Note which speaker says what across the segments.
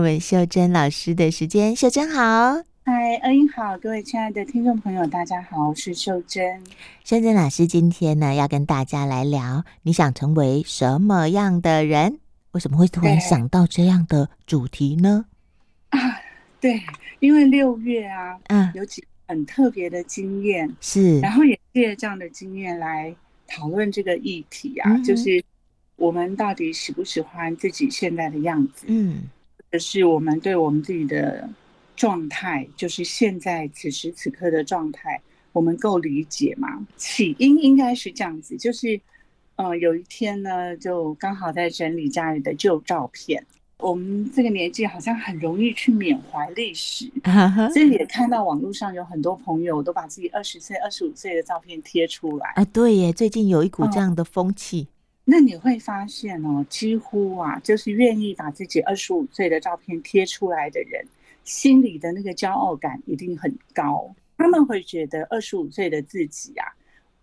Speaker 1: 我们秀珍老师的时间。秀珍好，
Speaker 2: 嗨，恩英好，各位亲爱的听众朋友，大家好，我是秀珍。
Speaker 1: 秀珍老师今天呢，要跟大家来聊，你想成为什么样的人？为什么会突然想到这样的主题呢？
Speaker 2: 啊，对，因为六月啊，嗯，有几很特别的经验
Speaker 1: 是，
Speaker 2: 然后也借这样的经验来讨论这个议题啊，嗯、就是我们到底喜不喜欢自己现在的样子？嗯，可是我们对我们自己的状态，就是现在此时此刻的状态，我们够理解吗？起因应该是这样子，就是。嗯，有一天呢，就刚好在整理家里的旧照片。我们这个年纪好像很容易去缅怀历史，所以也看到网络上有很多朋友都把自己二十岁、二十五岁的照片贴出来。
Speaker 1: 啊，对耶，最近有一股这样的风气。
Speaker 2: 嗯，那你会发现哦，几乎啊，就是愿意把自己二十五岁的照片贴出来的人，心里的那个骄傲感一定很高。他们会觉得二十五岁的自己啊。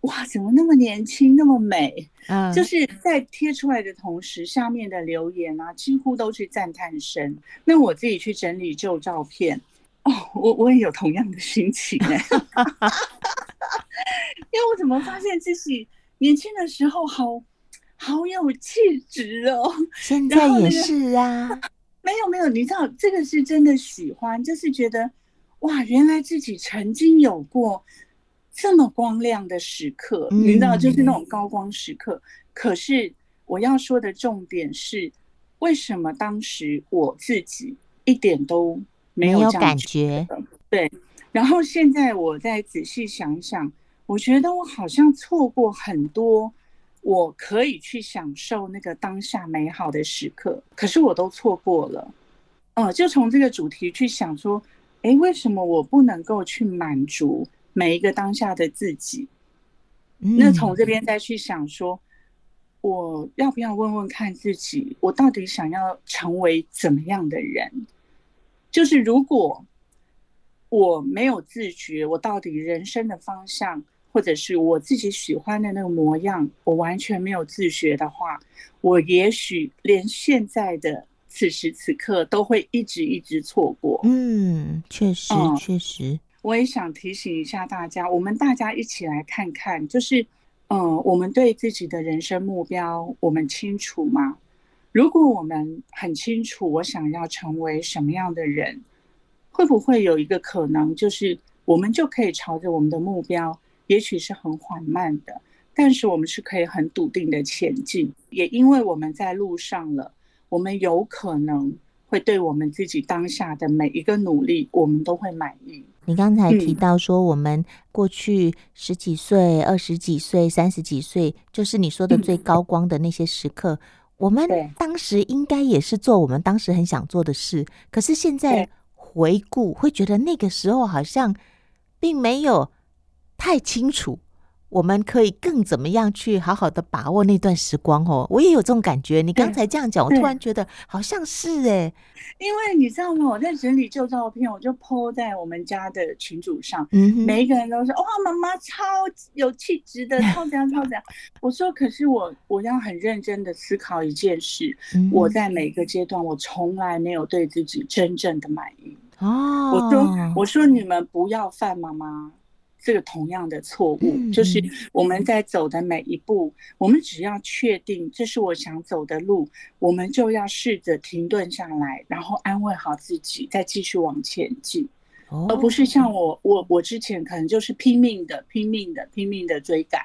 Speaker 2: 哇，怎么那么年轻，那么美？嗯，就是在贴出来的同时，下面的留言啊，几乎都是赞叹声。那我自己去整理旧照片，哦，我我也有同样的心情哎，因为我怎么发现自己年轻的时候好好有气质哦，
Speaker 1: 现在也是啊，
Speaker 2: 没有没有，你知道这个是真的喜欢，就是觉得哇，原来自己曾经有过。这么光亮的时刻，你知道，就是那种高光时刻。嗯、可是我要说的重点是，为什么当时我自己一点都没有，没有感觉？对。然后现在我再仔细想想，我觉得我好像错过很多我可以去享受那个当下美好的时刻，可是我都错过了。嗯，就从这个主题去想说，哎，为什么我不能够去满足？每一个当下的自己，那从这边再去想说，我要不要问问看自己，我到底想要成为怎么样的人？就是如果我没有自觉，我到底人生的方向，或者是我自己喜欢的那个模样，我完全没有自学的话，我也许连现在的此时此刻都会一直一直错过。
Speaker 1: 嗯，确实，确实。
Speaker 2: 我也想提醒一下大家，我们大家一起来看看，就是，嗯，我们对自己的人生目标，我们清楚吗？如果我们很清楚，我想要成为什么样的人，会不会有一个可能，就是我们就可以朝着我们的目标，也许是很缓慢的，但是我们是可以很笃定的前进。也因为我们在路上了，我们有可能会对我们自己当下的每一个努力，我们都会满意。
Speaker 1: 你刚才提到说，我们过去十几岁、二十几岁、三十几岁，就是你说的最高光的那些时刻，我们当时应该也是做我们当时很想做的事。可是现在回顾，会觉得那个时候好像并没有太清楚。我们可以更怎么样去好好的把握那段时光哦？我也有这种感觉。你刚才这样讲，我突然觉得好像是哎，
Speaker 2: 因为你知道吗？我在整理旧照片，我就 po 在我们家的群组上，嗯，每一个人都说哇，妈妈超有气质的，超怎样超怎样。我说，可是我我要很认真的思考一件事，我在每个阶段，我从来没有对自己真正的满意哦。我说，我说你们不要犯妈妈。这个同样的错误，就是我们在走的每一步，我们只要确定这是我想走的路，我们就要试着停顿下来，然后安慰好自己，再继续往前进，而不是像我，我，我之前可能就是拼命的、拼命的、拼命的追赶，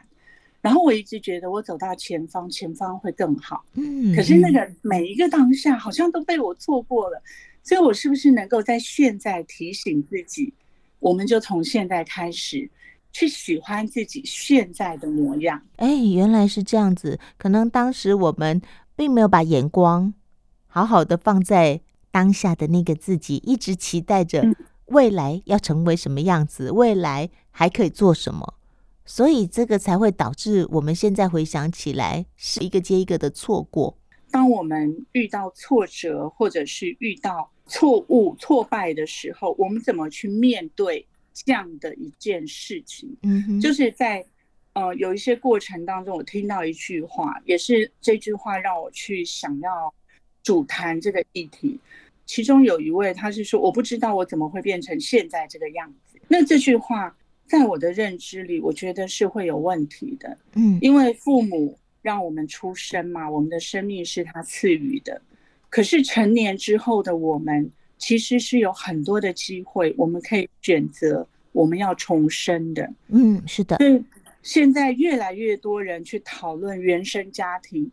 Speaker 2: 然后我一直觉得我走到前方，前方会更好。嗯，可是那个每一个当下好像都被我错过了，所以我是不是能够在现在提醒自己？我们就从现在开始去喜欢自己现在的模样。
Speaker 1: 哎，原来是这样子。可能当时我们并没有把眼光好好的放在当下的那个自己，一直期待着未来要成为什么样子，未来还可以做什么，所以这个才会导致我们现在回想起来是一个接一个的错过。
Speaker 2: 当我们遇到挫折，或者是遇到错误、挫败的时候，我们怎么去面对这样的一件事情？嗯哼，就是在呃有一些过程当中，我听到一句话，也是这句话让我去想要主谈这个议题。其中有一位他是说：“我不知道我怎么会变成现在这个样子。”那这句话在我的认知里，我觉得是会有问题的。
Speaker 1: 嗯，
Speaker 2: 因为父母让我们出生嘛，我们的生命是他赐予的。可是成年之后的我们，其实是有很多的机会，我们可以选择我们要重生的。
Speaker 1: 嗯，是的。
Speaker 2: 现在越来越多人去讨论原生家庭，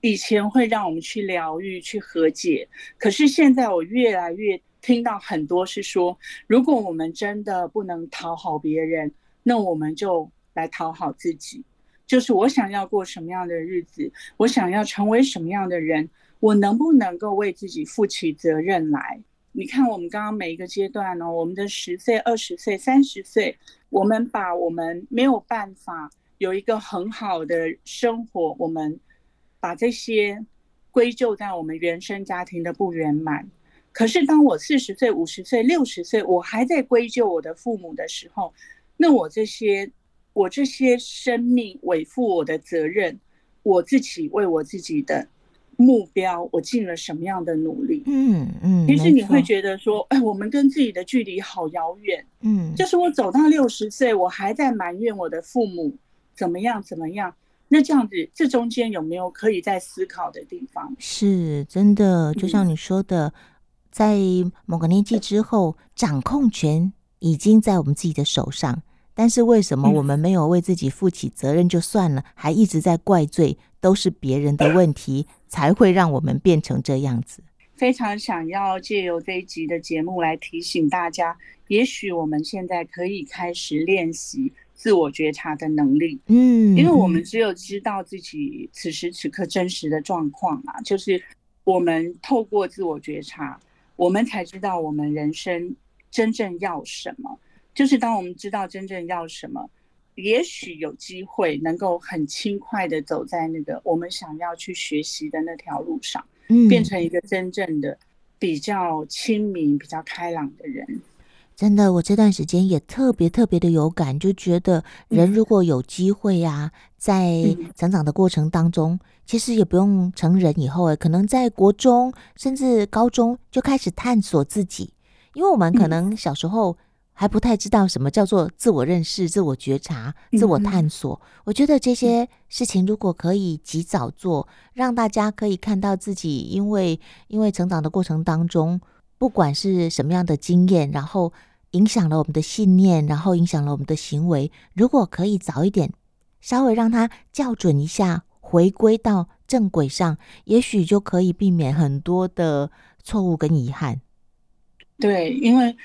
Speaker 2: 以前会让我们去疗愈、去和解，可是现在我越来越听到很多是说，如果我们真的不能讨好别人，那我们就来讨好自己。就是我想要过什么样的日子，我想要成为什么样的人，我能不能够为自己负起责任来？你看，我们刚刚每一个阶段呢，我们的十岁、二十岁、三十岁，我们把我们没有办法有一个很好的生活，我们把这些归咎在我们原生家庭的不圆满。可是，当我四十岁、五十岁、六十岁，我还在归咎我的父母的时候，那我这些我这些生命委负我的责任，我自己为我自己的。目标，我尽了什么样的努力？
Speaker 1: 嗯嗯，
Speaker 2: 其实你会觉得说，哎，我们跟自己的距离好遥远。
Speaker 1: 嗯，
Speaker 2: 就是我走到六十岁，我还在埋怨我的父母怎么样怎么样。那这样子，这中间有没有可以再思考的地方？
Speaker 1: 是真的，就像你说的，嗯、在某个年纪之后，掌控权已经在我们自己的手上。但是为什么我们没有为自己负起责任就算了，还一直在怪罪，都是别人的问题，才会让我们变成这样子？
Speaker 2: 非常想要借由这一集的节目来提醒大家，也许我们现在可以开始练习自我觉察的能力。
Speaker 1: 嗯，
Speaker 2: 因为我们只有知道自己此时此刻真实的状况啊，就是我们透过自我觉察，我们才知道我们人生真正要什么。就是当我们知道真正要什么，也许有机会能够很轻快的走在那个我们想要去学习的那条路上，
Speaker 1: 嗯，
Speaker 2: 变成一个真正的比较亲民、比较开朗的人。
Speaker 1: 真的，我这段时间也特别特别的有感，就觉得人如果有机会啊，在成长的过程当中，其实也不用成人以后，可能在国中甚至高中就开始探索自己，因为我们可能小时候。还不太知道什么叫做自我认识、自我觉察、自我探索。嗯、我觉得这些事情如果可以及早做，让大家可以看到自己，因为因为成长的过程当中，不管是什么样的经验，然后影响了我们的信念，然后影响了我们的行为。如果可以早一点，稍微让它校准一下，回归到正轨上，也许就可以避免很多的错误跟遗憾。
Speaker 2: 对，因为。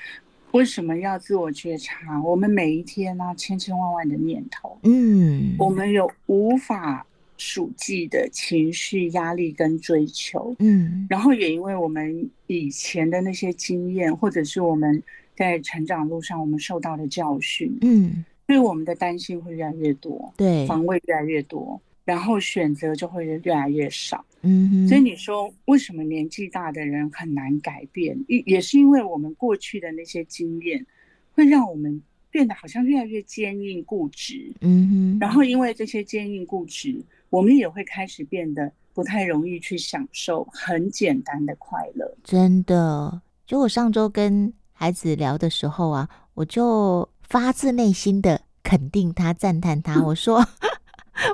Speaker 2: 为什么要自我觉察？我们每一天呢、啊，千千万万的念头，
Speaker 1: 嗯，
Speaker 2: 我们有无法数计的情绪、压力跟追求，
Speaker 1: 嗯，
Speaker 2: 然后也因为我们以前的那些经验，或者是我们在成长路上我们受到的教训，
Speaker 1: 嗯，
Speaker 2: 所以我们的担心会越来越多，
Speaker 1: 对，
Speaker 2: 防卫越来越多。然后选择就会越来越少，
Speaker 1: 嗯哼，
Speaker 2: 所以你说为什么年纪大的人很难改变？也也是因为我们过去的那些经验，会让我们变得好像越来越坚硬固执，
Speaker 1: 嗯哼。然
Speaker 2: 后因为这些坚硬固执，我们也会开始变得不太容易去享受很简单的快乐。
Speaker 1: 真的，就我上周跟孩子聊的时候啊，我就发自内心的肯定他、赞叹他，我说。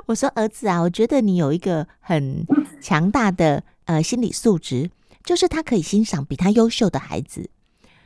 Speaker 1: 我说儿子啊，我觉得你有一个很强大的呃心理素质，就是他可以欣赏比他优秀的孩子。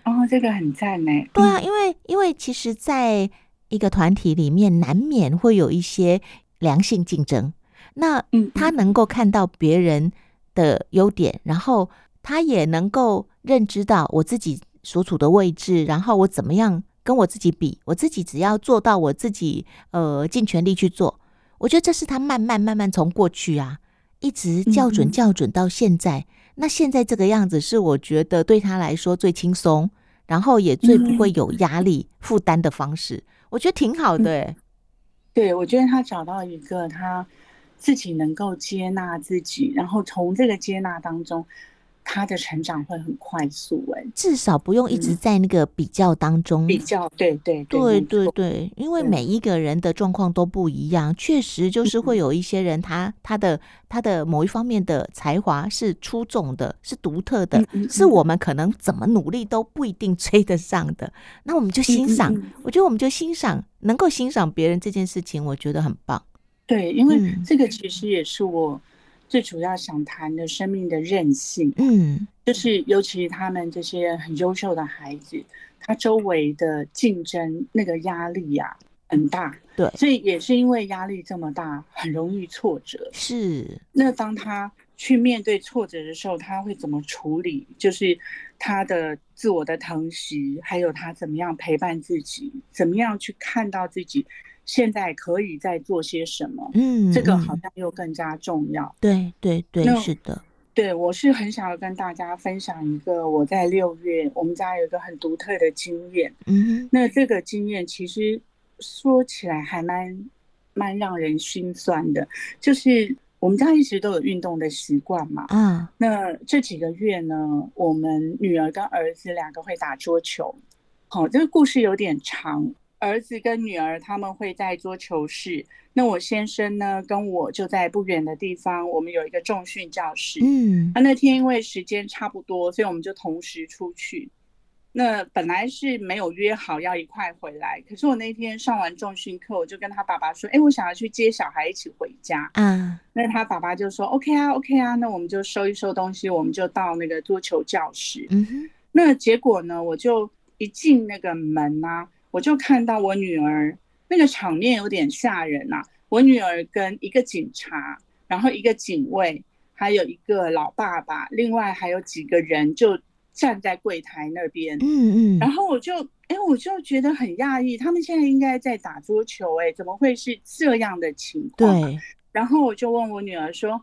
Speaker 2: 哦，这个很赞呢。
Speaker 1: 对啊，因为因为其实在一个团体里面，难免会有一些良性竞争。那他能够看到别人的优点，然后他也能够认知到我自己所处的位置，然后我怎么样跟我自己比，我自己只要做到我自己呃尽全力去做。我觉得这是他慢慢慢慢从过去啊，一直校准校准到现在。嗯、那现在这个样子是我觉得对他来说最轻松，然后也最不会有压力负担的方式。我觉得挺好的。
Speaker 2: 对，我觉得他找到一个他自己能够接纳自己，然后从这个接纳当中，他的成长会很快速，欸，哎，
Speaker 1: 至少不用一直在那个比较当中。
Speaker 2: 嗯、比较，对对
Speaker 1: 对对对，因为每一个人的状况都不一样，确实就是会有一些人他，他他的他的某一方面的才华是出众的，是独特的，是我们可能怎么努力都不一定追得上的。那我们就欣赏，我觉得我们就欣赏，能够欣赏别人这件事情，我觉得很棒。
Speaker 2: 对，因为这个其实也是我。最主要想谈的生命的韧性，
Speaker 1: 嗯，
Speaker 2: 就是尤其他们这些很优秀的孩子，他周围的竞争那个压力呀、啊、很大，
Speaker 1: 对，
Speaker 2: 所以也是因为压力这么大，很容易挫折。
Speaker 1: 是，
Speaker 2: 那当他去面对挫折的时候，他会怎么处理？就是他的自我的疼惜，还有他怎么样陪伴自己，怎么样去看到自己。现在可以在做些什么？
Speaker 1: 嗯，
Speaker 2: 这个好像又更加重要。
Speaker 1: 对对对，是的。
Speaker 2: 对，我是很想要跟大家分享一个我在六月我们家有一个很独特的经验。
Speaker 1: 嗯，
Speaker 2: 那这个经验其实说起来还蛮蛮让人心酸的，就是我们家一直都有运动的习惯嘛。
Speaker 1: 嗯，
Speaker 2: 那这几个月呢，我们女儿跟儿子两个会打桌球。好，这个故事有点长。儿子跟女儿他们会在桌球室，那我先生呢跟我就在不远的地方，我们有一个重训教室。
Speaker 1: 嗯，
Speaker 2: 那那天因为时间差不多，所以我们就同时出去。那本来是没有约好要一块回来，可是我那天上完重训课，我就跟他爸爸说：“哎，我想要去接小孩一起回家。”
Speaker 1: 嗯，
Speaker 2: 那他爸爸就说：“OK 啊，OK 啊，那我们就收一收东西，我们就到那个桌球教室。”
Speaker 1: 嗯哼，
Speaker 2: 那结果呢，我就一进那个门啊。我就看到我女儿那个场面有点吓人呐、啊。我女儿跟一个警察，然后一个警卫，还有一个老爸爸，另外还有几个人就站在柜台那边。
Speaker 1: 嗯嗯。
Speaker 2: 然后我就哎，我就觉得很讶异，他们现在应该在打桌球，哎，怎么会是这样的情况？
Speaker 1: 对。
Speaker 2: 然后我就问我女儿说：“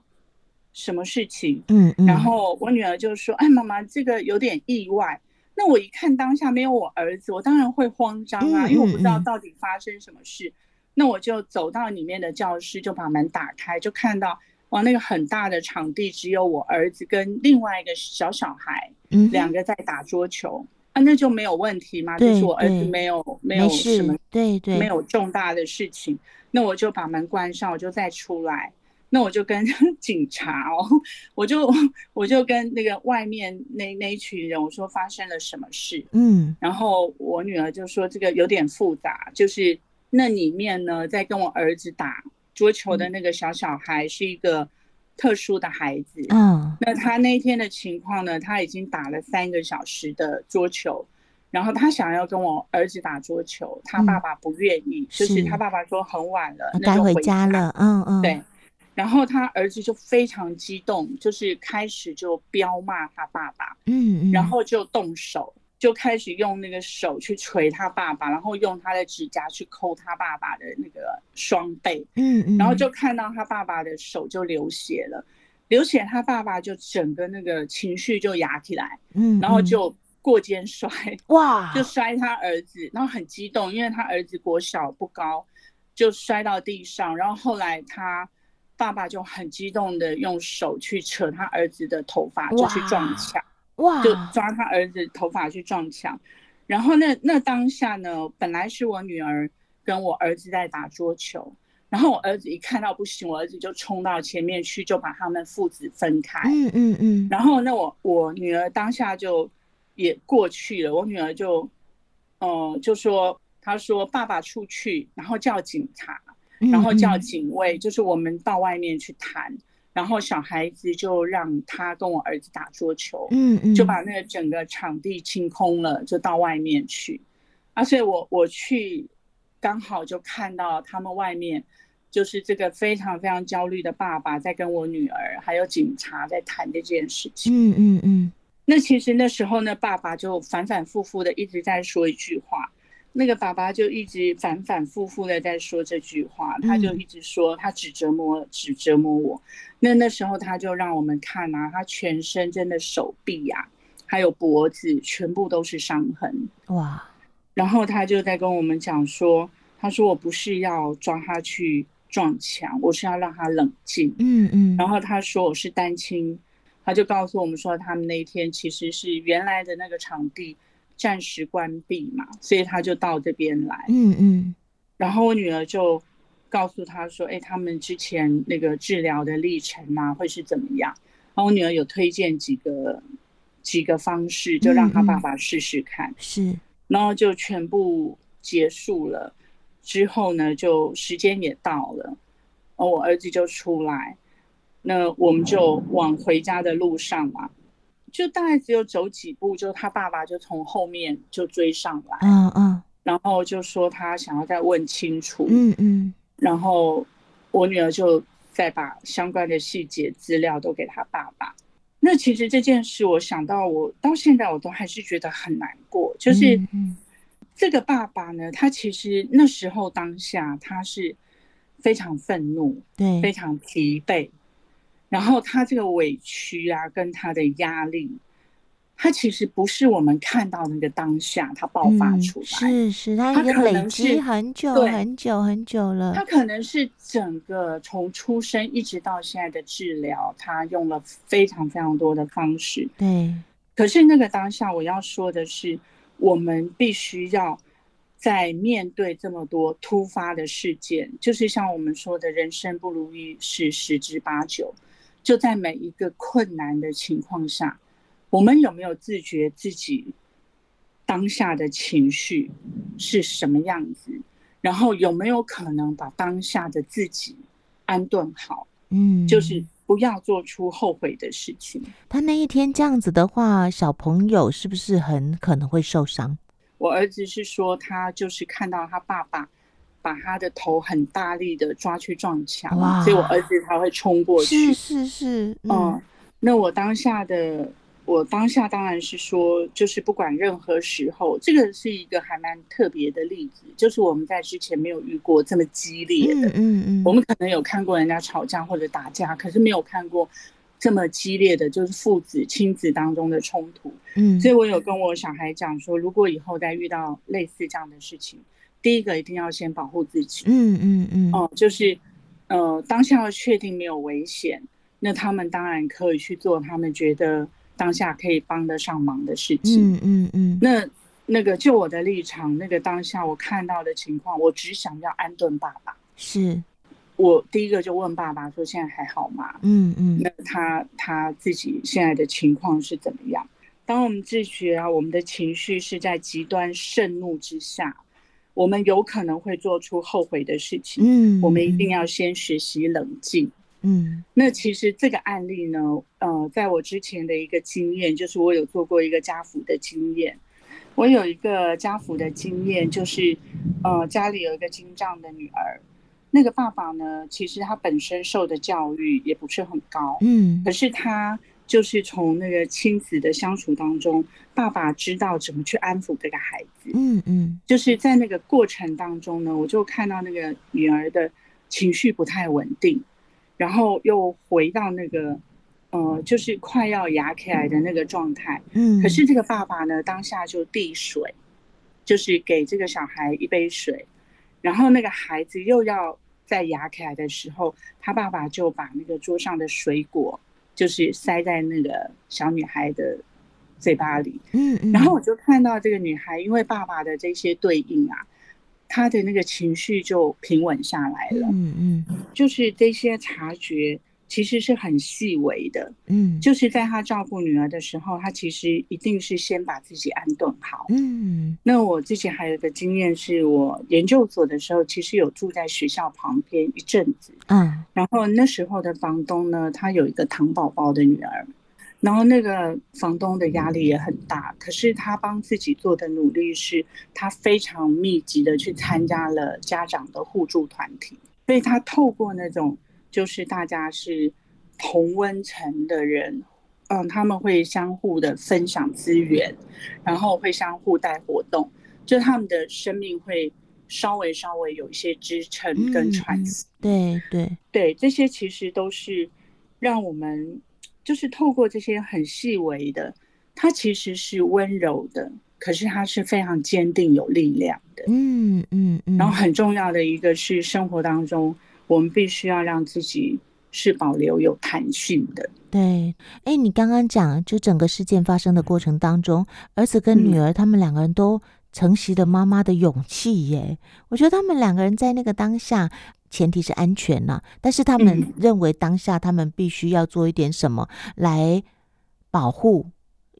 Speaker 2: 什么事情？”
Speaker 1: 嗯嗯。
Speaker 2: 然后我女儿就说：“哎，妈妈，这个有点意外。”那我一看当下没有我儿子，我当然会慌张啊，因为我不知道到底发生什么事。那我就走到里面的教室，就把门打开，就看到哇，那个很大的场地只有我儿子跟另外一个小小孩，两个在打桌球啊，那就没有问题嘛，就是我儿子没有没有什么
Speaker 1: 对对，
Speaker 2: 没有重大的事情。那我就把门关上，我就再出来。那我就跟 警察哦，我就我就跟那个外面那那一群人我说发生了什么事，
Speaker 1: 嗯，
Speaker 2: 然后我女儿就说这个有点复杂，就是那里面呢在跟我儿子打桌球的那个小小孩是一个特殊的孩子，
Speaker 1: 嗯，
Speaker 2: 那他那天的情况呢，他已经打了三个小时的桌球，然后他想要跟我儿子打桌球，他爸爸不愿意，嗯，就是他爸爸说很晚了，
Speaker 1: 该回家了，嗯嗯，
Speaker 2: 对。然后他儿子就非常激动，就是开始就彪骂他爸爸，
Speaker 1: 嗯，
Speaker 2: 然后就动手，就开始用那个手去捶他爸爸，然后用他的指甲去抠他爸爸的那个双背，
Speaker 1: 嗯嗯，
Speaker 2: 然后就看到他爸爸的手就流血了，流血，他爸爸就整个那个情绪就压起来，
Speaker 1: 嗯，
Speaker 2: 然后就过肩摔，
Speaker 1: 哇，
Speaker 2: 就摔他儿子，然后很激动，因为他儿子国小不高，就摔到地上，然后后来他。爸爸就很激动的用手去扯他儿子的头发，就去撞墙，
Speaker 1: 哇，
Speaker 2: 就抓他儿子头发去撞墙。然后那那当下呢，本来是我女儿跟我儿子在打桌球，然后我儿子一看到不行，我儿子就冲到前面去，就把他们父子分开。
Speaker 1: 嗯嗯嗯。然
Speaker 2: 后那我我女儿当下就也过去了，我女儿就，呃，就说，她说爸爸出去，然后叫警察。然后叫警卫，就是我们到外面去谈，然后小孩子就让他跟我儿子打桌球，
Speaker 1: 嗯嗯，
Speaker 2: 就把那个整个场地清空了，就到外面去。啊，所以我我去刚好就看到他们外面就是这个非常非常焦虑的爸爸在跟我女儿还有警察在谈这件事情，
Speaker 1: 嗯嗯嗯。
Speaker 2: 那其实那时候呢，爸爸就反反复复的一直在说一句话。那个爸爸就一直反反复复的在说这句话，他就一直说他只折磨只折磨我。那那时候他就让我们看啊，他全身真的手臂呀，还有脖子全部都是伤痕
Speaker 1: 哇。
Speaker 2: 然后他就在跟我们讲说，他说我不是要抓他去撞墙，我是要让他冷静。
Speaker 1: 嗯嗯。
Speaker 2: 然后他说我是单亲。他就告诉我们说，他们那一天其实是原来的那个场地暂时关闭嘛，所以他就到这边来。
Speaker 1: 嗯嗯。
Speaker 2: 然后我女儿就告诉他说：“哎，他们之前那个治疗的历程啊，会是怎么样？”然后我女儿有推荐几个几个方式，就让他爸爸试试看。
Speaker 1: 嗯嗯是。
Speaker 2: 然后就全部结束了之后呢，就时间也到了，哦我儿子就出来，那我们就往回家的路上嘛，就大概只有走几步，就他爸爸就从后面就追上来，
Speaker 1: 嗯嗯，
Speaker 2: 然后就说他想要再问清楚，
Speaker 1: 嗯嗯，
Speaker 2: 然后我女儿就再把相关的细节资料都给他爸爸。那其实这件事，我想到我到现在我都还是觉得很难过。就是这个爸爸呢，他其实那时候当下他是非常愤怒，
Speaker 1: 对，
Speaker 2: 非常疲惫，然后他这个委屈啊，跟他的压力。他其实不是我们看到那个当下，他爆发出来，
Speaker 1: 嗯、是是，他已经累积很久很久很久了。
Speaker 2: 他可能是整个从出生一直到现在的治疗，他用了非常非常多的方式。
Speaker 1: 对，
Speaker 2: 可是那个当下，我要说的是，我们必须要在面对这么多突发的事件，就是像我们说的，人生不如意事十之八九，就在每一个困难的情况下。我们有没有自觉自己当下的情绪是什么样子？然后有没有可能把当下的自己安顿好？
Speaker 1: 嗯，
Speaker 2: 就是不要做出后悔的事情。
Speaker 1: 他那一天这样子的话，小朋友是不是很可能会受伤？
Speaker 2: 我儿子是说，他就是看到他爸爸把他的头很大力的抓去撞墙，所以我儿子他会冲过去。
Speaker 1: 是是是，
Speaker 2: 嗯，嗯，那我当下的。我当下当然是说，就是不管任何时候，这个是一个还蛮特别的例子，就是我们在之前没有遇过这么激烈的。
Speaker 1: 嗯嗯嗯。
Speaker 2: 我们可能有看过人家吵架或者打架，可是没有看过这么激烈的，就是父子亲子当中的冲突。
Speaker 1: 嗯。
Speaker 2: 所以我有跟我小孩讲说，如果以后再遇到类似这样的事情，第一个一定要先保护自己。
Speaker 1: 嗯嗯嗯。
Speaker 2: 哦，就是呃，当下要确定没有危险，那他们当然可以去做他们觉得。当下可以帮得上忙的事情，
Speaker 1: 嗯嗯嗯。
Speaker 2: 那那个就我的立场，那个当下我看到的情况，我只想要安顿爸爸。
Speaker 1: 是，
Speaker 2: 我第一个就问爸爸说：“现在还好吗？”
Speaker 1: 嗯嗯。
Speaker 2: 那他他自己现在的情况是怎么样？当我们自觉啊，我们的情绪是在极端盛怒之下，我们有可能会做出后悔的事情。
Speaker 1: 嗯，
Speaker 2: 我们一定要先学习冷静。
Speaker 1: 嗯，
Speaker 2: 那其实这个案例呢，呃，在我之前的一个经验，就是我有做过一个家扶的经验。我有一个家扶的经验，就是呃，家里有一个精障的女儿，那个爸爸呢，其实他本身受的教育也不是很高，
Speaker 1: 嗯，
Speaker 2: 可是他就是从那个亲子的相处当中，爸爸知道怎么去安抚这个孩子，
Speaker 1: 嗯嗯，
Speaker 2: 就是在那个过程当中呢，我就看到那个女儿的情绪不太稳定。然后又回到那个，呃，就是快要牙起来的那个状态。
Speaker 1: 嗯。
Speaker 2: 可是这个爸爸呢，当下就递水，就是给这个小孩一杯水，然后那个孩子又要在牙起来的时候，他爸爸就把那个桌上的水果，就是塞在那个小女孩的嘴巴里。
Speaker 1: 嗯嗯。
Speaker 2: 然后我就看到这个女孩，因为爸爸的这些对应啊。她的那个情绪就平稳下来了，
Speaker 1: 嗯嗯，
Speaker 2: 就是这些察觉其实是很细微的，
Speaker 1: 嗯，
Speaker 2: 就是在他照顾女儿的时候，他其实一定是先把自己安顿好，
Speaker 1: 嗯。
Speaker 2: 那我自己还有一个经验，是我研究所的时候，其实有住在学校旁边一阵子，
Speaker 1: 嗯，
Speaker 2: 然后那时候的房东呢，他有一个糖宝宝的女儿。然后那个房东的压力也很大，可是他帮自己做的努力是，他非常密集的去参加了家长的互助团体，所以他透过那种就是大家是同温层的人，嗯，他们会相互的分享资源，然后会相互带活动，就他们的生命会稍微稍微有一些支撑跟喘息。
Speaker 1: 对对
Speaker 2: 对，这些其实都是让我们。就是透过这些很细微的，它其实是温柔的，可是它是非常坚定有力量的。
Speaker 1: 嗯嗯嗯。然
Speaker 2: 后很重要的一个是生活当中，我们必须要让自己是保留有弹性的。
Speaker 1: 对，哎，你刚刚讲，就整个事件发生的过程当中，儿子跟女儿他们两个人都承袭了妈妈的勇气耶。我觉得他们两个人在那个当下，前提是安全呐，但是他们认为当下他们必须要做一点什么来保护，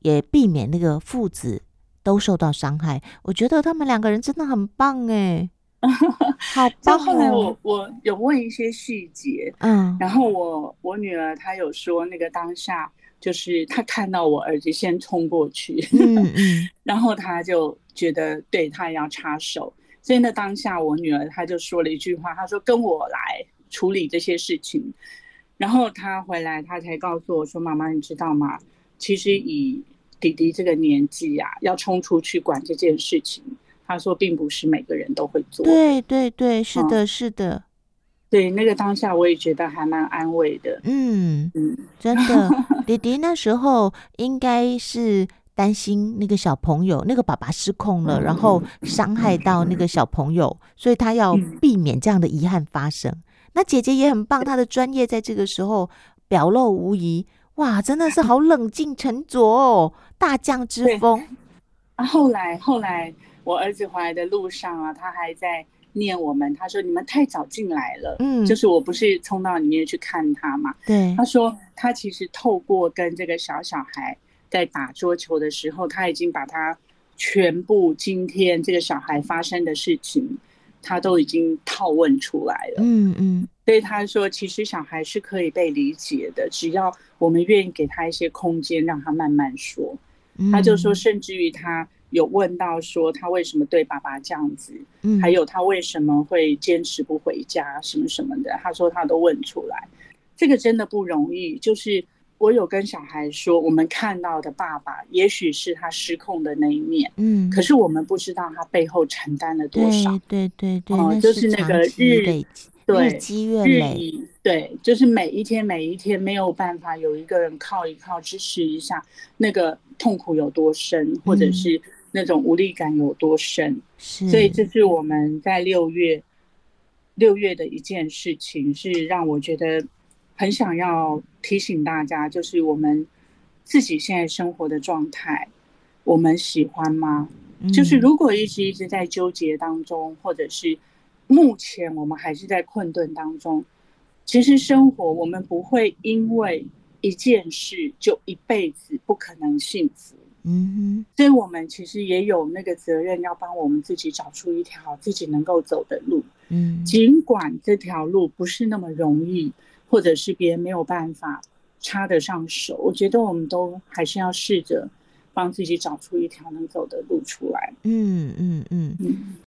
Speaker 1: 也避免那个父子都受到伤害。我觉得他们两个人真的很棒哎。好棒哦！
Speaker 2: 后来我我有问一些细节，嗯，然后我我女儿她有说，那个当下就是她看到我儿子先冲过去，嗯嗯，然后她就觉得对她要插手，所以那当下我女儿她就说了一句话，她说跟我来处理这些事情，然后她回来她才告诉我说，妈妈你知道吗？其实以弟弟这个年纪啊，要冲出去管这件事情。他说，并不是每个人都会做。
Speaker 1: 对对对，是的，哦、是的。
Speaker 2: 对，那个当下我也觉得还蛮安慰的。
Speaker 1: 嗯嗯，真的，弟弟那时候应该是担心那个小朋友，那个爸爸失控了，然后伤害到那个小朋友，所以他要避免这样的遗憾发生。那姐姐也很棒，她的专业在这个时候表露无遗。哇，真的是好冷静沉着哦，大将之风。
Speaker 2: 啊，后来后来。我儿子回来的路上啊，他还在念我们。他说：“你们太早进来了。”嗯，就是我不是冲到里面去看他嘛。
Speaker 1: 对。
Speaker 2: 他说他其实透过跟这个小小孩在打桌球的时候，他已经把他全部今天这个小孩发生的事情，他都已经套问出来了。嗯嗯。所以他说，其实小孩是可以被理解的，只要我们愿意给他一些空间，让他慢慢说。他就说，甚至于他。有问到说他为什么对爸爸这样子，嗯，还有他为什么会坚持不回家什么什么的，他说他都问出来，这个真的不容易。就是我有跟小孩说，我们看到的爸爸也许是他失控的那一面，嗯，可是我们不知道他背后承担了多少，
Speaker 1: 对对对，
Speaker 2: 哦，就是那个日对
Speaker 1: 日积月累，
Speaker 2: 对，就是每一天每一天没有办法有一个人靠一靠支持一下，那个痛苦有多深，或者是。那种无力感有多深？是，所以这是我们在六月六月的一件事情，是让我觉得很想要提醒大家，就是我们自己现在生活的状态，我们喜欢吗？嗯。就是如果一直一直在纠结当中，或者是目前我们还是在困顿当中，其实生活我们不会因为一件事就一辈子不可能幸福。嗯哼，所以我们其实也有那个责任，要帮我们自己找出一条自己能够走的路。嗯，尽管这条路不是那么容易，或者是别人没有办法插得上手，我觉得我们都还是要试着帮自己找出一条能走的路出来。嗯嗯嗯嗯。